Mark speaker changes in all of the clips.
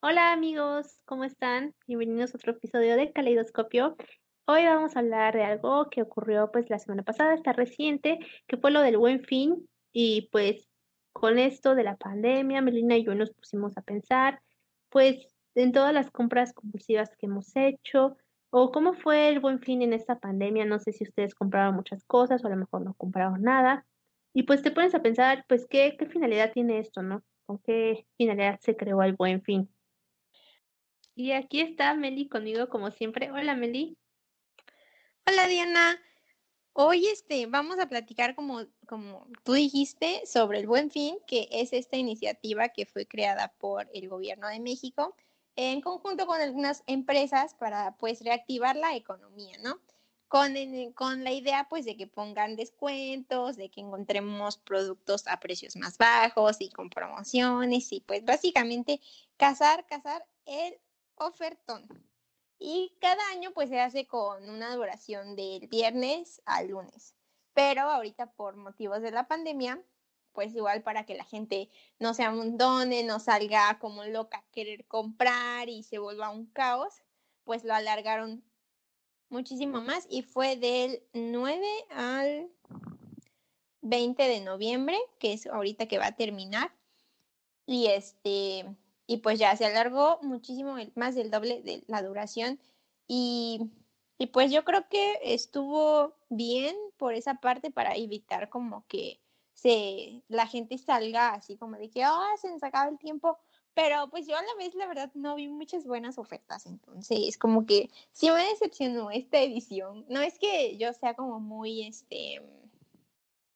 Speaker 1: Hola amigos, ¿cómo están? Bienvenidos a otro episodio de Caleidoscopio. Hoy vamos a hablar de algo que ocurrió pues la semana pasada, está reciente, que fue lo del Buen Fin y pues con esto de la pandemia, Melina y yo nos pusimos a pensar pues en todas las compras compulsivas que hemos hecho o cómo fue el Buen Fin en esta pandemia. No sé si ustedes compraron muchas cosas o a lo mejor no compraron nada. Y pues te pones a pensar pues qué, qué finalidad tiene esto, ¿no? ¿Con qué finalidad se creó el Buen Fin? Y aquí está Meli conmigo como siempre. Hola Meli.
Speaker 2: Hola Diana. Hoy este, vamos a platicar como, como tú dijiste sobre el Buen Fin, que es esta iniciativa que fue creada por el gobierno de México en conjunto con algunas empresas para pues reactivar la economía, ¿no? Con, con la idea pues de que pongan descuentos, de que encontremos productos a precios más bajos y con promociones y pues básicamente cazar, cazar el ofertón. Y cada año pues se hace con una duración del viernes al lunes. Pero ahorita por motivos de la pandemia, pues igual para que la gente no se amontone, no salga como loca a querer comprar y se vuelva un caos, pues lo alargaron muchísimo más y fue del 9 al 20 de noviembre, que es ahorita que va a terminar. Y este, y pues ya se alargó muchísimo, más del doble de la duración. Y, y pues yo creo que estuvo bien por esa parte para evitar como que se, la gente salga así como de que, ah, se nos acaba el tiempo, pero pues yo a la vez la verdad no vi muchas buenas ofertas, entonces como que sí me decepcionó esta edición, no es que yo sea como muy, este,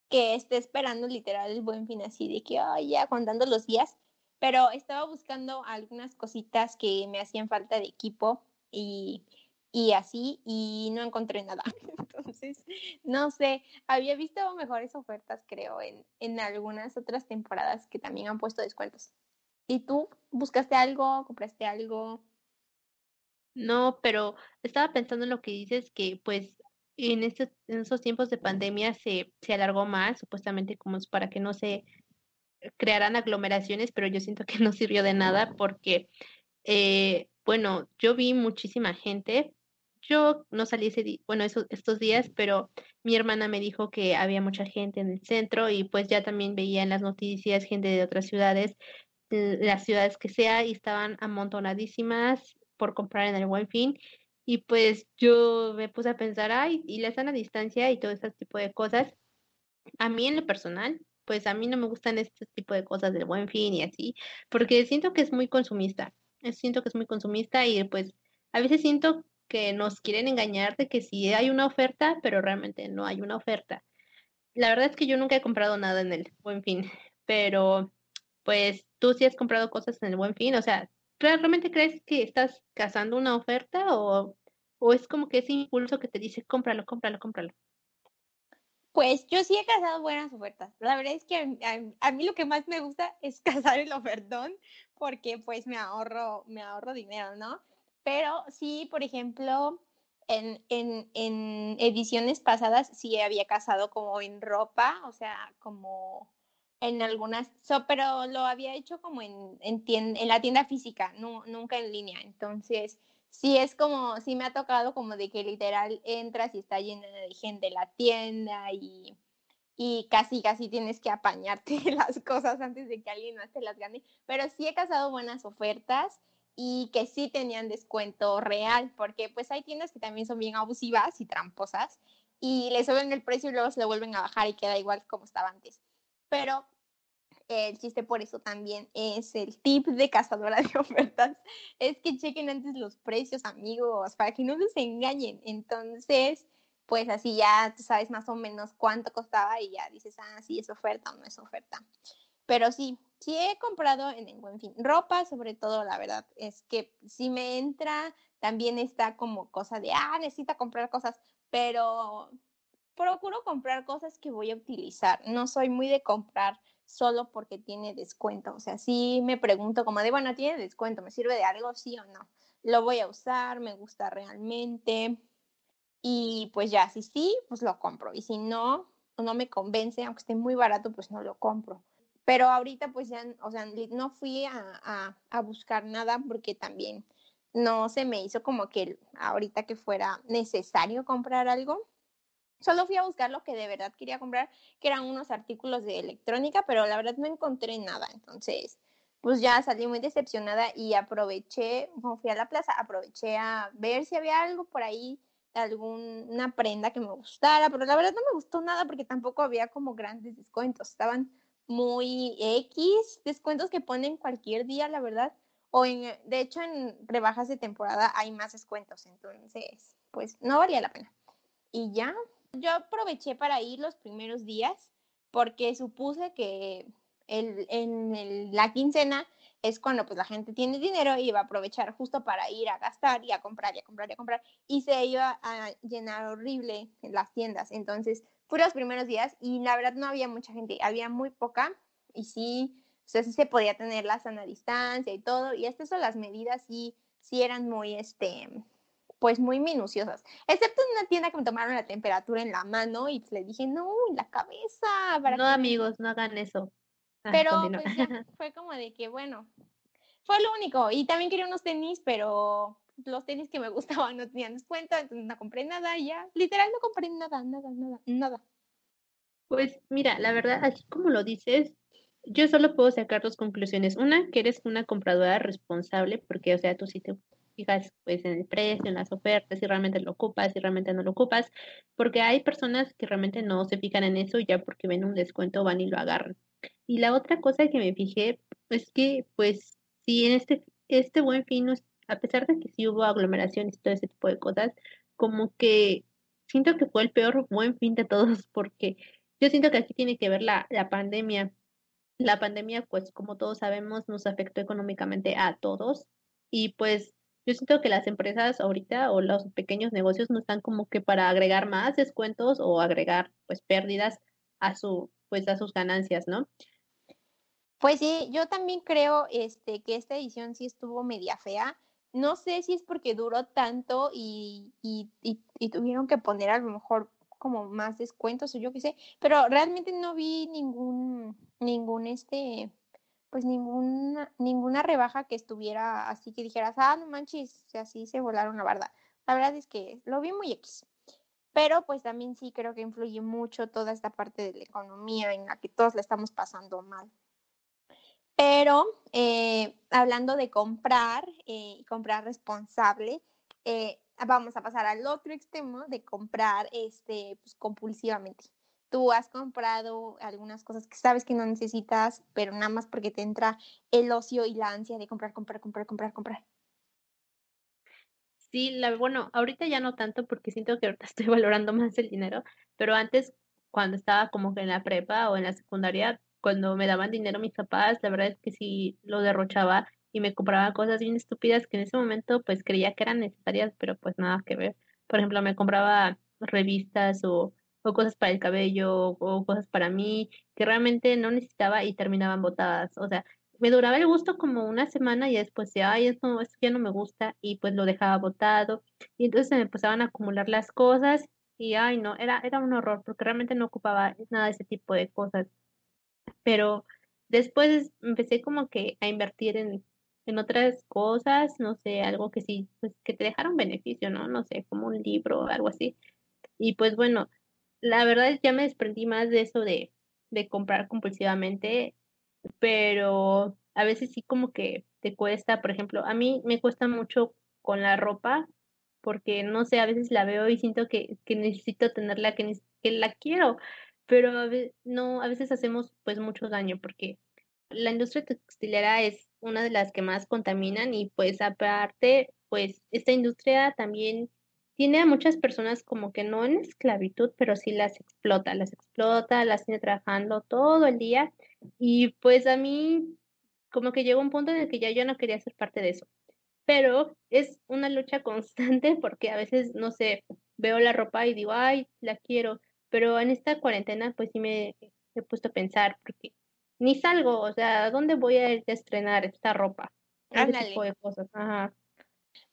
Speaker 2: que esté esperando literal el buen fin así de que, ay, ya contando los días, pero estaba buscando algunas cositas que me hacían falta de equipo y, y así, y no encontré nada. Entonces, no sé, había visto mejores ofertas, creo, en, en algunas otras temporadas que también han puesto descuentos. ¿Y tú buscaste algo? ¿Compraste algo?
Speaker 1: No, pero estaba pensando en lo que dices, que pues en, estos, en esos tiempos de pandemia se, se alargó más, supuestamente como es para que no se crearán aglomeraciones, pero yo siento que no sirvió de nada porque, eh, bueno, yo vi muchísima gente. Yo no salí ese bueno, estos días, pero mi hermana me dijo que había mucha gente en el centro y pues ya también veía en las noticias gente de otras ciudades, las ciudades que sea, y estaban amontonadísimas por comprar en el buen fin. Y pues yo me puse a pensar, ay, y la sana distancia y todo ese tipo de cosas. A mí en lo personal pues a mí no me gustan este tipo de cosas del buen fin y así, porque siento que es muy consumista, siento que es muy consumista y pues a veces siento que nos quieren engañar de que sí hay una oferta, pero realmente no hay una oferta. La verdad es que yo nunca he comprado nada en el buen fin, pero pues tú sí has comprado cosas en el buen fin, o sea, ¿realmente crees que estás cazando una oferta o, o es como que ese impulso que te dice cómpralo, cómpralo, cómpralo?
Speaker 2: Pues yo sí he cazado buenas ofertas. La verdad es que a, mí lo que más me gusta es cazar el ofertón porque pues me ahorro, me ahorro dinero, ¿no? Pero sí, por ejemplo, en, en, en ediciones pasadas sí había cazado como en ropa, o sea, como en algunas, pero lo había hecho como en, en, en la tienda física, nunca en línea. Entonces, sí es como, sí me ha tocado como de que literal entras y está llena de gente la tienda y, y casi, casi tienes que apañarte las cosas antes de que alguien más te las gane. Pero sí he casado buenas ofertas y que sí tenían descuento real, porque pues hay tiendas que también son bien abusivas y tramposas y le suben el precio y luego se lo vuelven a bajar y queda igual como estaba antes. Pero el chiste por eso también es el tip de cazadora de ofertas, es que chequen antes los precios, amigos, para que no los engañen. Entonces, pues así ya sabes más o menos cuánto costaba y ya dices, ah, sí es oferta o no es oferta. Pero sí, sí he comprado en el buen fin. Ropa, sobre todo, la verdad, es que si me entra, también está como cosa de, ah, necesita comprar cosas, pero procuro comprar cosas que voy a utilizar. No soy muy de comprar solo porque tiene descuento. O sea, sí me pregunto como de, bueno, tiene descuento, ¿me sirve de algo, sí o no? Lo voy a usar, me gusta realmente. Y pues ya, si sí, pues lo compro. Y si no, no me convence, aunque esté muy barato, pues no lo compro. Pero ahorita pues ya, o sea, no fui a, a, buscar nada porque también no se me hizo como que ahorita que fuera necesario comprar algo. Solo fui a buscar lo que de verdad quería comprar, que eran unos artículos de electrónica, pero la verdad no encontré nada. Entonces, pues ya salí muy decepcionada y aproveché, como fui a la plaza, aproveché a ver si había algo por ahí, alguna prenda que me gustara, pero la verdad no me gustó nada porque tampoco había como grandes descuentos. Estaban muy X, descuentos que ponen cualquier día, la verdad. O en, de hecho, en rebajas de temporada hay más descuentos, entonces, pues no valía la pena. Y ya, yo aproveché para ir los primeros días porque supuse que el, en la quincena es cuando pues la gente tiene dinero y va a aprovechar justo para ir a gastar y a comprar y a comprar y a comprar y se iba a llenar horrible en las tiendas. Entonces, fui los primeros días y la verdad no había mucha gente, había muy poca y sí, o sí se podía tener la sana distancia y todo y estas son las medidas sí, sí eran muy, este, pues muy minuciosas, excepto en una tienda que me tomaron la temperatura en la mano y le dije, no, en la cabeza.
Speaker 1: no, amigos, no hagan eso.
Speaker 2: Ah, pero pues, fue como de que, bueno, fue lo único. Y también quería unos tenis, pero los tenis que me gustaban no tenían descuento, entonces no compré nada y ya, literal no compré nada, nada, nada, nada.
Speaker 1: Pues mira, la verdad, así como lo dices, yo solo puedo sacar dos conclusiones. Una, que eres una compradora responsable, porque, o sea, tú sí te fijas pues en el precio, en las ofertas, si realmente lo ocupas, si realmente no lo ocupas, porque hay personas que realmente no se fijan en eso y ya porque ven un descuento van y lo agarran. Y la otra cosa que me fijé es que, pues, si en este, este buen fin, a pesar de que sí hubo aglomeraciones y todo ese tipo de cosas, como que siento que fue el peor buen fin de todos, porque yo siento que aquí tiene que ver la, la pandemia. La pandemia, pues, como todos sabemos, nos afectó económicamente a todos. Y pues yo siento que las empresas ahorita o los pequeños negocios no están como que para agregar más descuentos o agregar pues pérdidas a su pues a sus ganancias, ¿no?
Speaker 2: Pues sí, yo también creo este que esta edición sí estuvo media fea. No sé si es porque duró tanto y, y, y, tuvieron que poner a lo mejor como más descuentos o yo qué sé, pero realmente no vi ningún, ningún este, pues ninguna, ninguna rebaja que estuviera así que dijeras, ah, no manches, así se volaron la verdad. La verdad es que lo vi muy X. Pero pues también sí creo que influye mucho toda esta parte de la economía en la que todos la estamos pasando mal. Pero eh, hablando de comprar eh, y comprar responsable, eh, vamos a pasar al otro extremo de comprar este, pues, compulsivamente tú has comprado algunas cosas que sabes que no necesitas, pero nada más porque te entra el ocio y la ansia de comprar, comprar, comprar, comprar, comprar.
Speaker 1: Sí, la, bueno, ahorita ya no tanto porque siento que ahorita estoy valorando más el dinero, pero antes, cuando estaba como que en la prepa o en la secundaria, cuando me daban dinero mis papás, la verdad es que sí lo derrochaba y me compraba cosas bien estúpidas que en ese momento pues creía que eran necesarias, pero pues nada que ver. Por ejemplo, me compraba revistas o o cosas para el cabello o cosas para mí que realmente no necesitaba y terminaban botadas. O sea, me duraba el gusto como una semana y después de, ay, esto, esto ya no me gusta y pues lo dejaba botado. Y entonces se me empezaban a acumular las cosas y, ay, no, era, era un horror porque realmente no ocupaba nada de ese tipo de cosas. Pero después empecé como que a invertir en, en otras cosas, no sé, algo que sí, pues que te dejara un beneficio, ¿no? No sé, como un libro o algo así. Y pues bueno, la verdad es ya me desprendí más de eso de, de comprar compulsivamente, pero a veces sí como que te cuesta, por ejemplo, a mí me cuesta mucho con la ropa, porque no sé, a veces la veo y siento que, que necesito tenerla, que, que la quiero, pero a veces, no, a veces hacemos pues mucho daño, porque la industria textilera es una de las que más contaminan y pues aparte, pues esta industria también tiene a muchas personas como que no en esclavitud, pero sí las explota, las explota, las tiene trabajando todo el día y pues a mí como que llegó un punto en el que ya yo no quería ser parte de eso. Pero es una lucha constante porque a veces, no sé, veo la ropa y digo, ay, la quiero, pero en esta cuarentena pues sí me he puesto a pensar porque ni salgo, o sea, ¿dónde voy a ir a estrenar esta ropa? Ese tipo de cosas, ajá.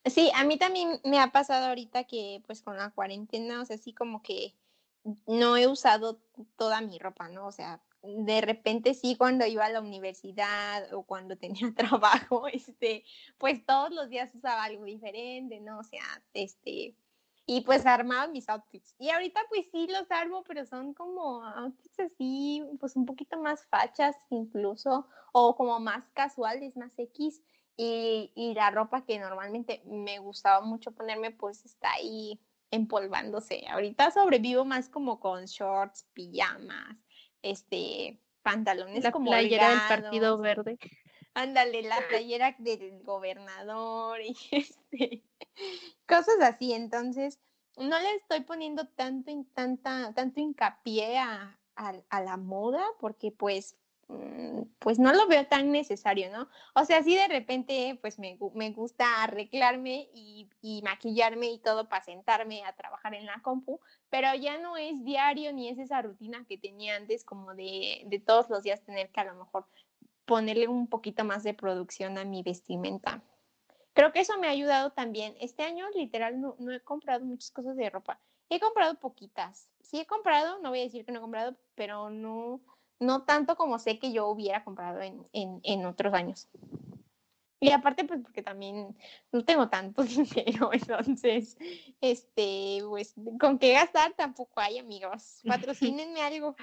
Speaker 2: Sí, a mí también me ha pasado ahorita que pues con la cuarentena, o sea, así como que no he usado toda mi ropa, ¿no? O sea, de repente sí cuando iba a la universidad o cuando tenía trabajo, este, pues todos los días usaba algo diferente, ¿no? O sea, este, y pues armaba mis outfits. Y ahorita pues sí los armo, pero son como outfits así, pues un poquito más fachas incluso, o como más casuales, más X. Y, y la ropa que normalmente me gustaba mucho ponerme, pues está ahí empolvándose. Ahorita sobrevivo más como con shorts, pijamas, este, pantalones
Speaker 1: la
Speaker 2: como
Speaker 1: playera del Partido Verde.
Speaker 2: Ándale, la playera del gobernador y este, cosas así. Entonces, no le estoy poniendo tanto, tanta, tanto hincapié a, a la moda porque pues pues no lo veo tan necesario, ¿no? O sea, sí de repente, pues me, gusta arreglarme y, maquillarme y todo para sentarme a trabajar en la compu, pero ya no es diario ni es esa rutina que tenía antes como de, de todos los días tener que a lo mejor ponerle un poquito más de producción a mi vestimenta. Creo que eso me ha ayudado también. Este año literal no, no he comprado muchas cosas de ropa. He comprado poquitas. Sí he comprado, no voy a decir que no he comprado, pero no, no tanto como sé que yo hubiera comprado en, en, otros años. Y aparte, pues porque también no tengo tanto dinero, entonces, este, pues, con qué gastar tampoco hay, amigos. Patrocínenme algo.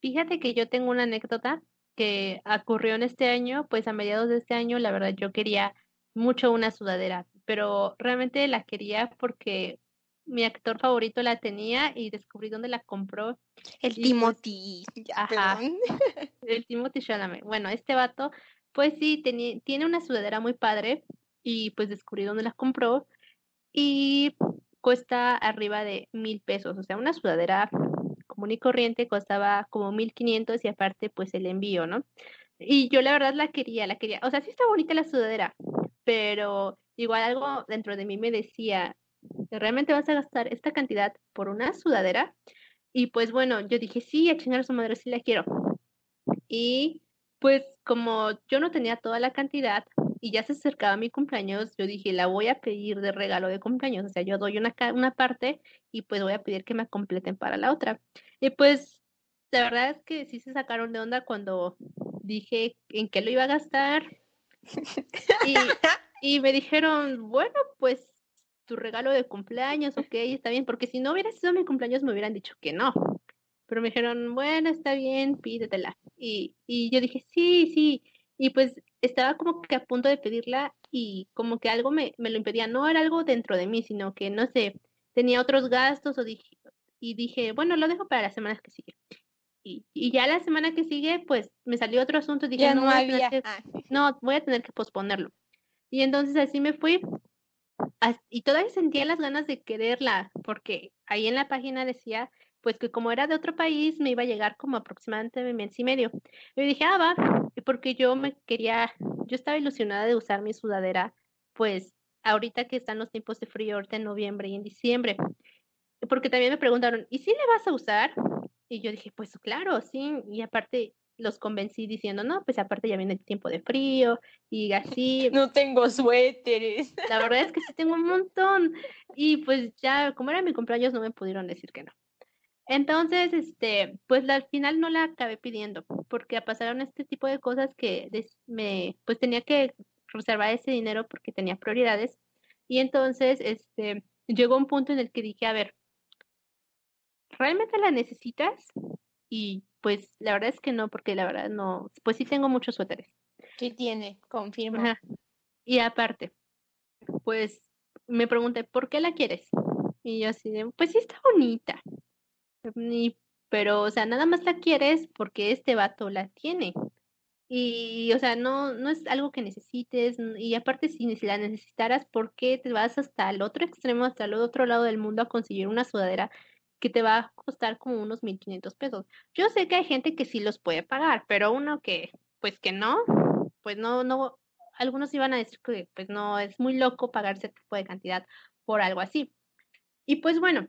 Speaker 1: Fíjate que yo tengo una anécdota que ocurrió en este año, pues a mediados de este año, la verdad, yo quería mucho una sudadera, pero realmente la quería porque mi actor favorito la tenía y descubrí dónde la compró.
Speaker 2: El pues Timothy.
Speaker 1: ajá, el Timothy Chalamet. Bueno, este vato, pues sí, tiene una sudadera muy padre y pues descubrí dónde la compró y cuesta arriba de mil pesos. O sea, una sudadera común y corriente costaba como mil quinientos y aparte pues el envío, ¿no? Y yo la verdad la quería, la quería. O sea, sí está bonita la sudadera, pero igual algo dentro de mí me decía, realmente vas a gastar esta cantidad por una sudadera. Y pues bueno, yo dije, sí, a chingar a su madre, sí la quiero. Y pues como yo no tenía toda la cantidad y ya se acercaba mi cumpleaños, yo dije, la voy a pedir de regalo de cumpleaños. O sea, yo doy una, una parte y pues voy a pedir que me completen para la otra. Y pues la verdad es que sí se sacaron de onda cuando dije en qué lo iba a gastar. Y, y me dijeron, bueno, pues tu regalo de cumpleaños, ok, está bien, porque si no hubiera sido mi cumpleaños me hubieran dicho que no. Pero me dijeron, bueno, está bien, pídetela. Y, y yo dije, sí, sí. Y pues estaba como que a punto de pedirla y como que algo me, me lo impedía. No era algo dentro de mí, sino que, no sé, tenía otros gastos o dije, y dije, bueno, lo dejo para las semanas que sigue. Y, y, ya la semana que sigue, pues me salió otro asunto. Dije, no, había. Ah. no, voy a tener que posponerlo. Y entonces así me fui y todavía sentía las ganas de quererla, porque ahí en la página decía, pues que como era de otro país, me iba a llegar como aproximadamente un mes y medio. Y dije, ah, va, porque yo me quería, yo estaba ilusionada de usar mi sudadera, pues ahorita que están los tiempos de frío, ahorita en noviembre y en diciembre. Porque también me preguntaron, ¿y si le vas a usar? Y yo dije, pues claro, sí. Y aparte, los convencí diciendo, no, pues aparte ya viene el tiempo de frío y así.
Speaker 2: No tengo suéteres.
Speaker 1: La verdad es que sí tengo un montón. Y pues ya, como era mi cumpleaños, no me pudieron decir que no. Entonces, este, pues al final no la acabé pidiendo, porque pasaron este tipo de cosas que me, pues tenía que reservar ese dinero porque tenía prioridades. Y entonces, este, llegó un punto en el que dije, a ver, ¿realmente la necesitas? Y pues la verdad es que no, porque la verdad no, pues sí tengo muchos suéteres.
Speaker 2: Sí tiene, confirma.
Speaker 1: Y aparte, pues me pregunté, ¿por qué la quieres? Y yo así de, pues sí está bonita. pero, o sea, nada más la quieres porque este vato la tiene. Y, o sea, no, no es algo que necesites. Y aparte, si la necesitaras, ¿por qué te vas hasta el otro extremo, hasta el otro lado del mundo a conseguir una sudadera que te va a costar como unos 1500 pesos. Yo sé que hay gente que sí los puede pagar, pero uno que, pues que no, pues no, no, algunos iban a decir que pues no, es muy loco pagar ese tipo de cantidad por algo así. Y pues bueno,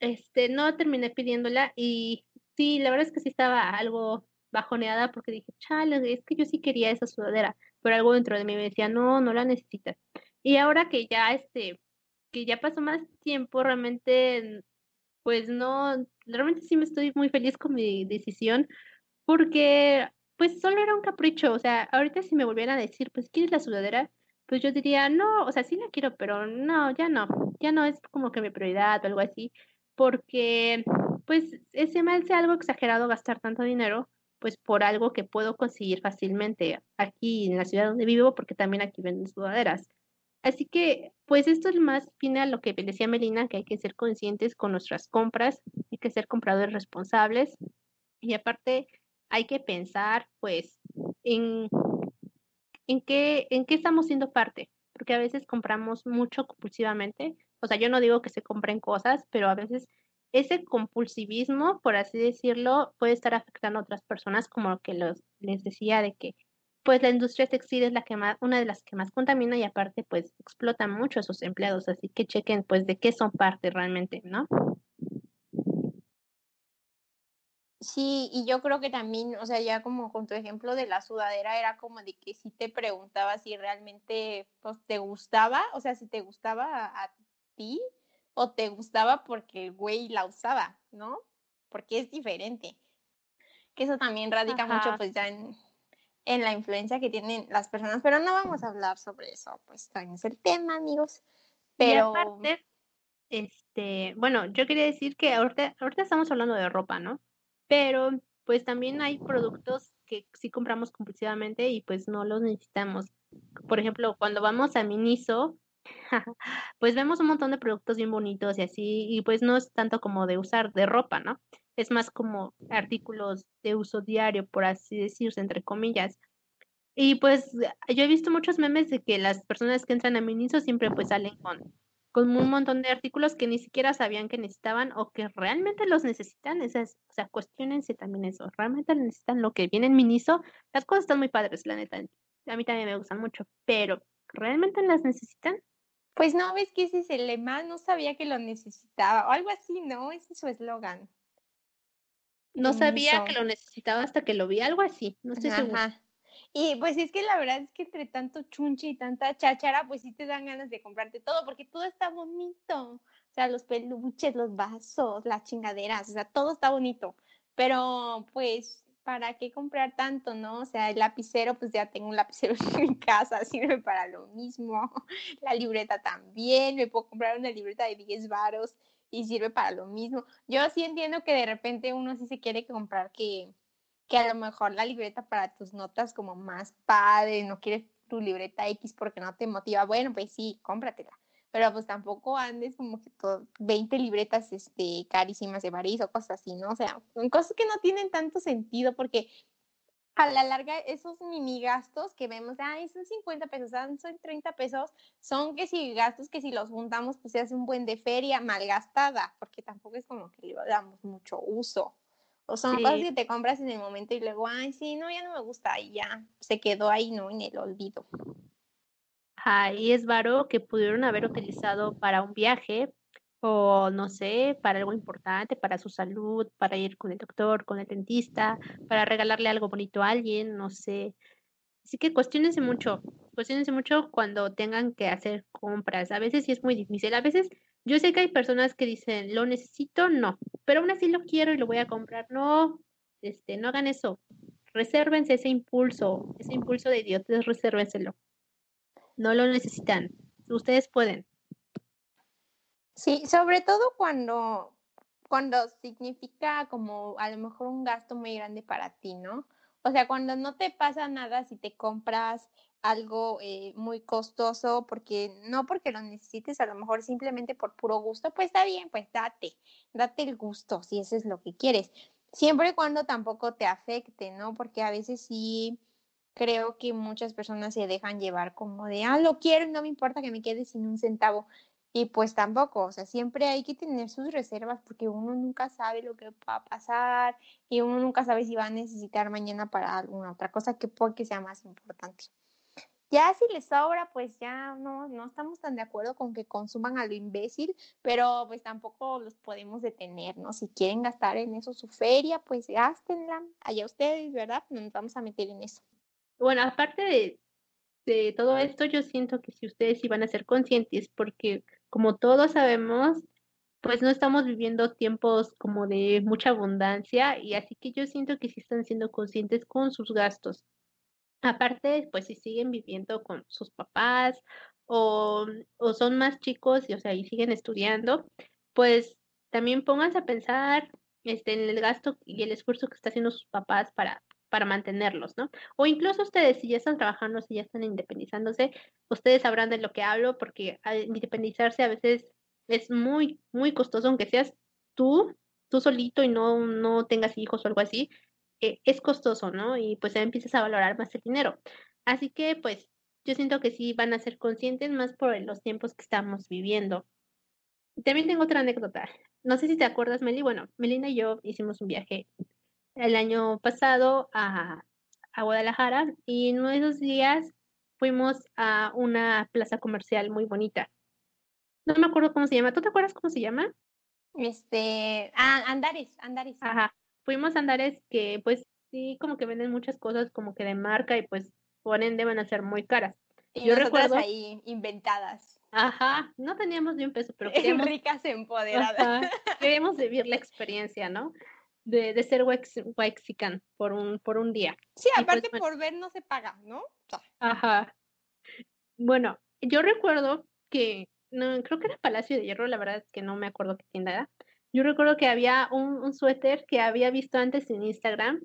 Speaker 1: este, no terminé pidiéndola y sí, la verdad es que sí estaba algo bajoneada porque dije, chale, es que yo sí quería esa sudadera, pero algo dentro de mí me decía, no, no la necesitas. Y ahora que ya, este, que ya pasó más tiempo, realmente pues no, realmente sí me estoy muy feliz con mi decisión porque pues solo era un capricho, o sea, ahorita si me volvieran a decir, pues ¿quieres la sudadera? Pues yo diría, no, o sea, sí la quiero, pero no, ya no, ya no es como que mi prioridad o algo así, porque pues ese me hace algo exagerado gastar tanto dinero, pues por algo que puedo conseguir fácilmente aquí en la ciudad donde vivo, porque también aquí venden sudaderas. Así que, pues esto es más fina lo que decía Melina, que hay que ser conscientes con nuestras compras, hay que ser compradores responsables y aparte hay que pensar, pues, en, en, qué, en qué estamos siendo parte, porque a veces compramos mucho compulsivamente. O sea, yo no digo que se compren cosas, pero a veces ese compulsivismo, por así decirlo, puede estar afectando a otras personas, como que los, les decía de que pues la industria textil es la que más, una de las que más contamina y aparte pues explota mucho a sus empleados, así que chequen pues de qué son parte realmente, ¿no?
Speaker 2: Sí, y yo creo que también, o sea, ya como con tu ejemplo de la sudadera, era como de que si te preguntaba si realmente pues, te gustaba, o sea, si te gustaba a, ti o te gustaba porque el güey la usaba, ¿no? Porque es diferente. Que eso también radica mucho pues ya en, en la influencia que tienen las personas, pero no vamos a hablar sobre eso, pues también es el tema, amigos. Pero
Speaker 1: y aparte, este, bueno, yo quería decir que ahorita, ahorita estamos hablando de ropa, ¿no? pero pues también hay productos que sí compramos compulsivamente y pues no los necesitamos. Por ejemplo, cuando vamos a Miniso, pues vemos un montón de productos bien bonitos y así, y pues no es tanto como de usar de ropa, ¿no? Es más como artículos de uso diario, por así decirse, entre comillas. Y pues yo he visto muchos memes de que las personas que entran a Miniso siempre pues salen con con un montón de artículos que ni siquiera sabían que necesitaban o que realmente los necesitan. Esas, o sea, cuestionense también eso. ¿Realmente necesitan lo que viene en Miniso? Las cosas están muy padres, la neta. A mí también me gustan mucho, pero ¿realmente las necesitan?
Speaker 2: Pues no, ves que ese es el lema, no sabía que lo necesitaba, o algo así, ¿no? Ese es su eslogan.
Speaker 1: No sabía que lo necesitaba hasta que lo vi, algo así, no estoy segura.
Speaker 2: Y pues es que la verdad es que entre tanto chunche y tanta cháchara, pues sí te dan ganas de comprarte todo, porque todo está bonito. O sea, los peluches, los vasos, las chingaderas, o sea, todo está bonito. Pero pues, ¿para qué comprar tanto, no? O sea, el lapicero, pues ya tengo un lapicero en mi casa, sirve para lo mismo. La libreta también, me puedo comprar una libreta de 10 varos y sirve para lo mismo. Yo sí entiendo que de repente uno sí se quiere comprar que que a lo mejor la libreta para tus notas como más padre, no quieres tu libreta X porque no te motiva, bueno, pues sí, cómpratela. Pero pues tampoco andes como que todo, 20 libretas este, carísimas de París o cosas así, ¿no? O sea, cosas que no tienen tanto sentido porque a la larga esos mini gastos que vemos, ay, son 50 pesos, son 30 pesos, son que si gastos que si los juntamos pues se hace un buen de feria malgastada, porque tampoco es como que le damos mucho uso. O son cosas que te compras en el momento y luego, ay, sí, no, ya no me gusta y ya se quedó ahí, ¿no? En el olvido.
Speaker 1: Ahí es varo que pudieron haber utilizado para un viaje o no sé, para algo importante, para su salud, para ir con el doctor, con el dentista, para regalarle algo bonito a alguien, no sé. Así que cuestionense mucho, cuestionense mucho cuando tengan que hacer compras. A veces sí es muy difícil, a veces yo sé que hay personas que dicen, lo necesito, no, pero aún así lo quiero y lo voy a comprar. No, este, no hagan eso. Resérvense ese impulso, ese impulso de idiotes, resérvenselo. No lo necesitan. Ustedes pueden.
Speaker 2: Sí, sobre todo cuando, cuando significa como a lo mejor un gasto muy grande para ti, ¿no? O sea, cuando no te pasa nada si te compras algo eh, muy costoso porque no porque lo necesites, a lo mejor simplemente por puro gusto, pues está bien, pues date, date el gusto si eso es lo que quieres. Siempre y cuando tampoco te afecte, ¿no? Porque a veces sí creo que muchas personas se dejan llevar como de, ah, lo quiero no me importa que me quede sin un centavo. Y pues tampoco, o sea, siempre hay que tener sus reservas porque uno nunca sabe lo que va a pasar y uno nunca sabe si va a necesitar mañana para alguna otra cosa que puede que sea más importante. Ya si les sobra, pues ya no, no estamos tan de acuerdo con que consuman a lo imbécil, pero pues tampoco los podemos detener, ¿no? Si quieren gastar en eso su feria, pues gástenla, allá ustedes, ¿verdad? No nos vamos a meter en eso.
Speaker 1: Bueno, aparte de, de todo esto, yo siento que si ustedes iban a ser conscientes, porque como todos sabemos, pues no estamos viviendo tiempos como de mucha abundancia y así que yo siento que sí están siendo conscientes con sus gastos. Aparte, pues si siguen viviendo con sus papás o, o son más chicos y, o sea, y siguen estudiando, pues también pónganse a pensar este, en el gasto y el esfuerzo que está haciendo sus papás para, para mantenerlos, ¿no? O incluso ustedes, si ya están trabajando, si ya están independizándose, ustedes sabrán de lo que hablo, porque independizarse a veces es muy, muy costoso, aunque seas tú, tú solito y no, no tengas hijos o algo así, eh, es costoso, ¿no? Y pues ya empiezas a valorar más el dinero. Así que pues yo siento que sí van a ser conscientes más por los tiempos que estamos viviendo. También tengo otra anécdota. No sé si te acuerdas, Meli. Bueno, Melina y yo hicimos un viaje el año pasado a, a Guadalajara y en esos días fuimos a una plaza comercial muy bonita. No me acuerdo cómo se llama. ¿Tú te acuerdas cómo se llama?
Speaker 2: Este, ah, Andares, Andares.
Speaker 1: Ajá. Fuimos a Andares que pues sí como que venden muchas cosas como que de marca y pues por ende van a ser muy caras.
Speaker 2: Y yo recuerdo ahí inventadas.
Speaker 1: Ajá, no teníamos ni un peso, pero
Speaker 2: queríamos ricas empoderadas.
Speaker 1: queríamos vivir la experiencia, ¿no? De, de ser Wexican por un, por un día.
Speaker 2: Sí, pues, aparte por ver no se paga, ¿no?
Speaker 1: Ajá. Bueno, yo recuerdo que no, creo que era Palacio de Hierro, la verdad es que no me acuerdo qué tienda era. Yo recuerdo que había un, un suéter que había visto antes en Instagram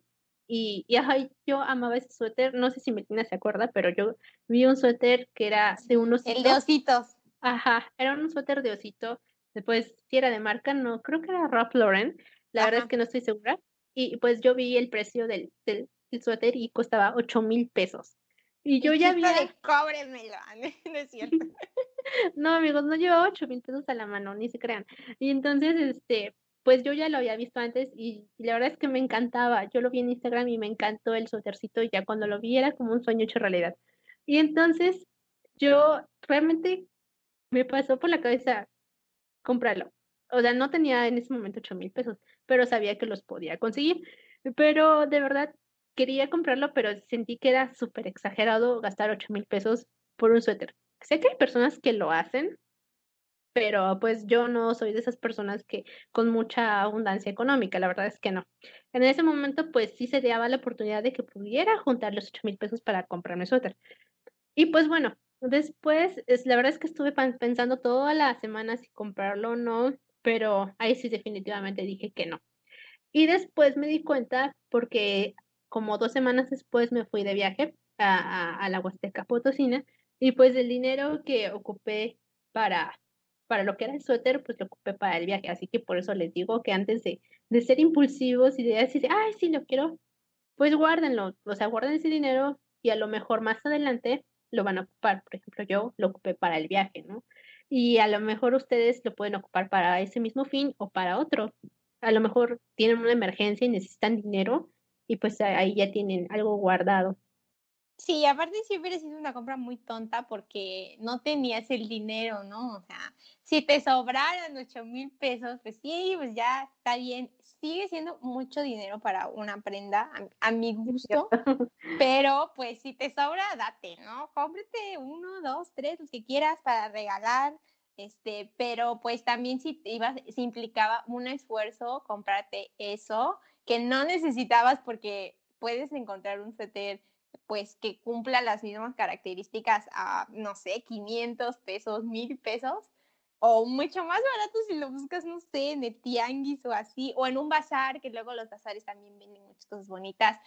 Speaker 1: y, y yo amaba ese suéter, no sé si Metina se acuerda, pero yo vi un suéter que era de unos
Speaker 2: El de ositos.
Speaker 1: Ajá, era un suéter de osito. Después, si era de marca, no, creo que era Ralph Lauren. La verdad es que no estoy segura. Y pues yo vi el precio del, del, del suéter y costaba ocho mil pesos. Y yo ya había...
Speaker 2: de cóbremelo, no es cierto.
Speaker 1: no, amigos, no llevaba ocho mil pesos a la mano, ni se crean. Y entonces, este, pues yo ya lo había visto antes y, la verdad es que me encantaba. Yo lo vi en Instagram y me encantó el suétercito y ya cuando lo vi era como un sueño hecho realidad. Y entonces yo realmente me pasó por la cabeza comprarlo. O sea, no tenía en ese momento ocho mil pesos, pero sabía que los podía conseguir. Pero de verdad quería comprarlo, pero sentí que era súper exagerado gastar ocho mil pesos por un suéter. Sé que hay personas que lo hacen, pero pues yo no soy de esas personas que con mucha abundancia económica, la verdad es que no. En ese momento pues sí se daba la oportunidad de que pudiera juntar los ocho mil pesos para comprarme suéter. Y pues bueno, después es, la verdad es que estuve pensando toda la semana si comprarlo o no, pero ahí sí definitivamente dije que no. Y después me di cuenta porque como dos semanas después me fui de viaje a, a, la Huasteca Potosina y pues el dinero que ocupé para para lo que era el suéter, pues lo ocupé para el viaje. Así que por eso les digo que antes de, de ser impulsivos y de decir, ay, sí, lo quiero, pues guárdenlo. O sea, guarden ese dinero y a lo mejor más adelante lo van a ocupar. Por ejemplo, yo lo ocupé para el viaje, ¿no? Y a lo mejor ustedes lo pueden ocupar para ese mismo fin o para otro. A lo mejor tienen una emergencia y necesitan dinero y pues ahí ya tienen algo guardado.
Speaker 2: Sí, aparte si hubiera sido una compra muy tonta porque no tenías el dinero, ¿no? O sea, si te sobraran ocho mil pesos, pues sí, pues ya está bien. Sigue siendo mucho dinero para una prenda, a, mi gusto, pero pues si te sobra, date, ¿no? Cómprate uno, dos, tres, los que quieras para regalar, este, pero pues también si, ibas, si implicaba un esfuerzo comprarte eso que no necesitabas porque puedes encontrar un suéter pues que cumpla las mismas características a, no sé, 500 pesos, 1000 pesos, o mucho más barato si lo buscas, no sé, en el tianguis o así, o en un bazar, que luego los bazares también venden muchas cosas bonitas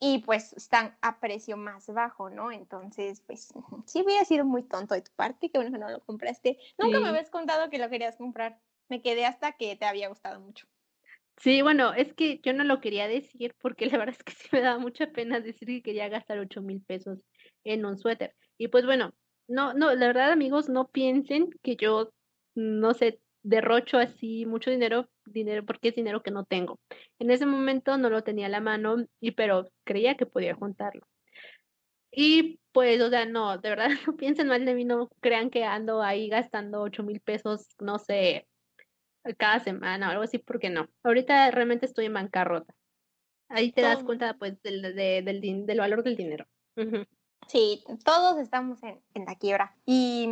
Speaker 2: y pues están a precio más bajo, ¿no? Entonces, pues sí hubiera sido muy tonto de tu parte, que bueno que no lo compraste. Nunca me habías contado que lo querías comprar. Me quedé hasta que te había gustado mucho.
Speaker 1: Sí, bueno, es que yo no lo quería decir porque la verdad es que sí me daba mucha pena decir que quería gastar ocho mil pesos en un suéter. Y pues bueno, no, no, la verdad amigos, no piensen que yo, no sé, derrocho así mucho dinero, dinero porque es dinero que no tengo. En ese momento no lo tenía a la mano, y pero creía que podía juntarlo. Y pues, o sea, no, de verdad no piensen mal de mí, no crean que ando ahí gastando ocho mil pesos, no sé, cada semana o algo así, porque no. Ahorita realmente estoy en bancarrota. Ahí te das cuenta, pues, del, del, del valor del dinero.
Speaker 2: Sí, todos estamos en, en la quiebra. Y,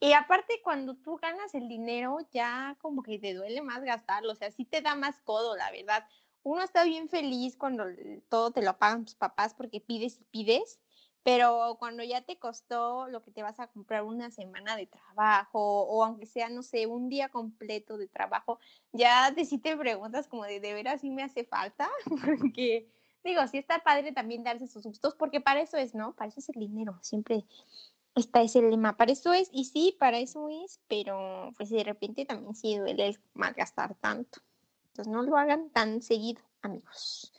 Speaker 2: y, aparte, cuando tú ganas el dinero, ya como que te duele más gastarlo. O sea, sí te da más codo, la verdad. Uno está bien feliz cuando todo te lo pagan tus papás porque pides y pides. Pero cuando ya te costó lo que te vas a comprar una semana de trabajo o aunque sea, no sé, un día completo de trabajo, ya te sí te preguntas como de, ¿de veras sí me hace falta? Porque digo, sí está padre también darse sus gustos, porque para eso es, ¿no? Para eso es el dinero, siempre está ese lema, para eso es, y sí, para eso es, pero pues de repente también sí duele el malgastar tanto. Entonces no lo hagan tan seguido, amigos.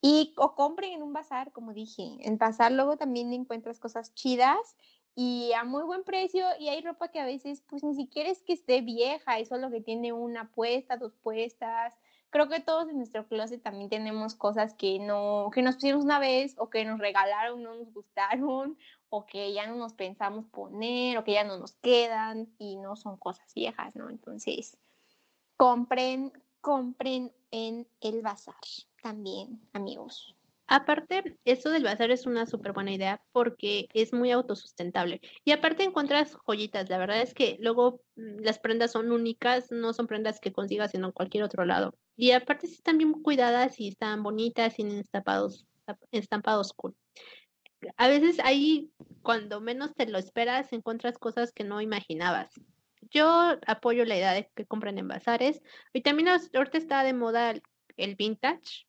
Speaker 2: Y o compren en un bazar, como dije, en bazar luego también encuentras cosas chidas y a muy buen precio y hay ropa que a veces pues ni siquiera es que esté vieja, es solo que tiene una puesta, dos puestas, creo que todos en nuestro closet también tenemos cosas que no, que nos pusimos una vez o que nos regalaron, no nos gustaron o que ya no nos pensamos poner o que ya no nos quedan y no son cosas viejas, ¿no? Entonces, compren, compren en el bazar también, amigos.
Speaker 1: Aparte, esto del bazar es una súper buena idea porque es muy autosustentable. Y aparte encuentras joyitas. La verdad es que luego mm, las prendas son únicas, no son prendas que consigas en cualquier otro lado. Y aparte sí están bien cuidadas y están bonitas, tienen estampados, estampados cool. A veces ahí, cuando menos te lo esperas, encuentras cosas que no imaginabas. Yo apoyo la idea de que compren en bazares. Y también ahorita está de moda el vintage,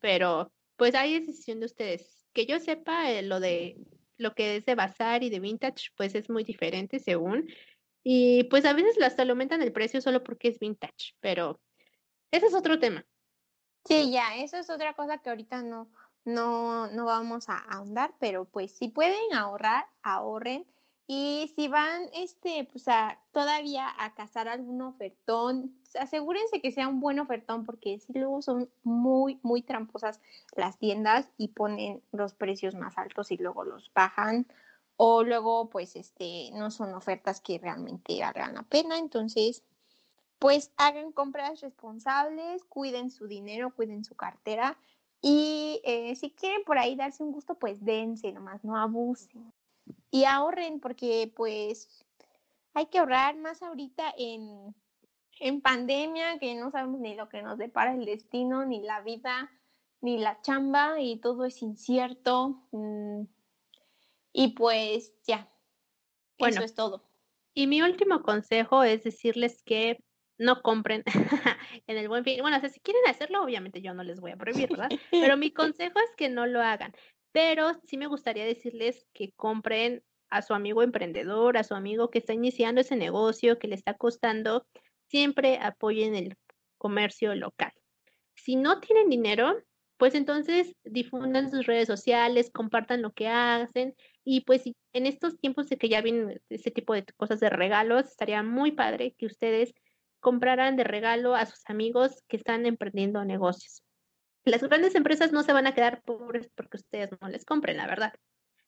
Speaker 1: pero pues es decisión de ustedes. Que yo sepa, eh, lo de lo que es de bazar y de vintage, pues es muy diferente según. Y pues a veces lo aumentan el precio solo porque es vintage, pero ese es otro tema.
Speaker 2: Sí, ya, eso es otra cosa que ahorita no, no, no vamos a ahondar, pero pues si pueden ahorrar, ahorren y si van, este, pues a, todavía a cazar algún ofertón, asegúrense que sea un buen ofertón, porque si luego son muy, muy tramposas las tiendas y ponen los precios más altos y luego los bajan. O luego, pues, este, no son ofertas que realmente valgan la pena. Entonces, pues hagan compras responsables, cuiden su dinero, cuiden su cartera. Y eh, si quieren por ahí darse un gusto, pues dense, nomás no abusen y ahorren porque pues hay que ahorrar más ahorita en, en pandemia que no sabemos ni lo que nos depara el destino, ni la vida, ni la chamba y todo es incierto. Mm, y pues ya, bueno, eso es todo.
Speaker 1: Y mi último consejo es decirles que no compren en el buen fin. Bueno, o sea, si quieren hacerlo, obviamente yo no les voy a prohibir, ¿verdad? Pero mi consejo es que no lo hagan. Pero sí me gustaría decirles que compren a su amigo emprendedor, a su amigo que está iniciando ese negocio, que le está costando, siempre apoyen el comercio local. Si no tienen dinero, pues entonces difundan sus redes sociales, compartan lo que hacen y pues en estos tiempos de que ya vienen ese tipo de cosas de regalos, estaría muy padre que ustedes compraran de regalo a sus amigos que están emprendiendo negocios. Las grandes empresas no se van a quedar pobres porque ustedes no les compren, la verdad.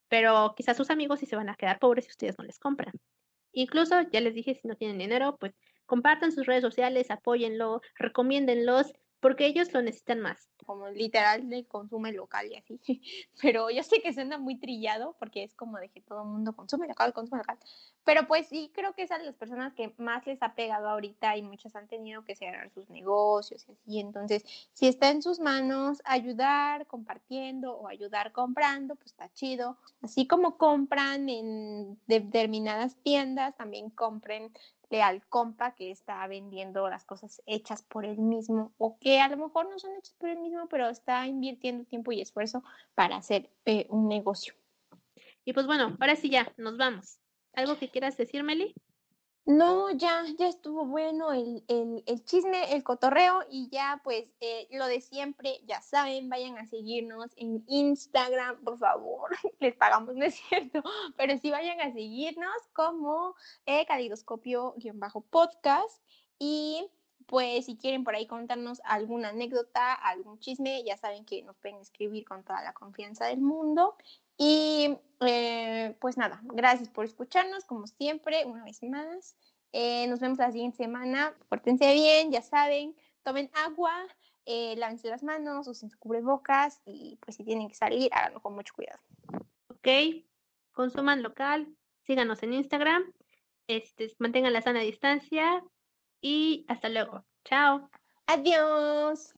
Speaker 1: Pero quizás sus amigos sí se van a quedar pobres si ustedes no les compran. Incluso, ya les dije, si no tienen dinero, pues compartan sus redes sociales, apóyenlo, recomiéndenlos porque ellos lo necesitan más.
Speaker 2: Como literal de consume local y así. Pero yo sé que suena muy trillado porque es como de que todo el mundo consume local, consume local. Pero pues sí, creo que esas las personas que más les ha pegado ahorita y muchas han tenido que cerrar sus negocios y así. Entonces, si está en sus manos ayudar compartiendo o ayudar comprando, pues está chido. Así como compran en determinadas tiendas, también compren al compa que está vendiendo las cosas hechas por él mismo o que a lo mejor no son hechas por él mismo, pero está invirtiendo tiempo y esfuerzo para hacer eh, un negocio.
Speaker 1: Y pues bueno, ahora sí ya, nos vamos. ¿Algo que quieras decir, Meli?
Speaker 2: No, ya, ya estuvo bueno el, el, el chisme, el cotorreo y ya pues eh, lo de siempre, ya saben, vayan a seguirnos en Instagram, por favor, les pagamos, no es cierto, pero sí vayan a seguirnos como eh, calidoscopio-podcast y pues si quieren por ahí contarnos alguna anécdota, algún chisme, ya saben que nos pueden escribir con toda la confianza del mundo y eh, pues nada, gracias por escucharnos, como siempre, una vez más. Eh, nos vemos la siguiente semana. Pórtense bien, ya saben, tomen agua, eh, lávense las manos, usen su cubrebocas y pues si tienen que salir, háganlo con mucho cuidado.
Speaker 1: Ok, consuman local, síganos en Instagram, este, mantengan la sana distancia y hasta luego. Chao.
Speaker 2: Adiós.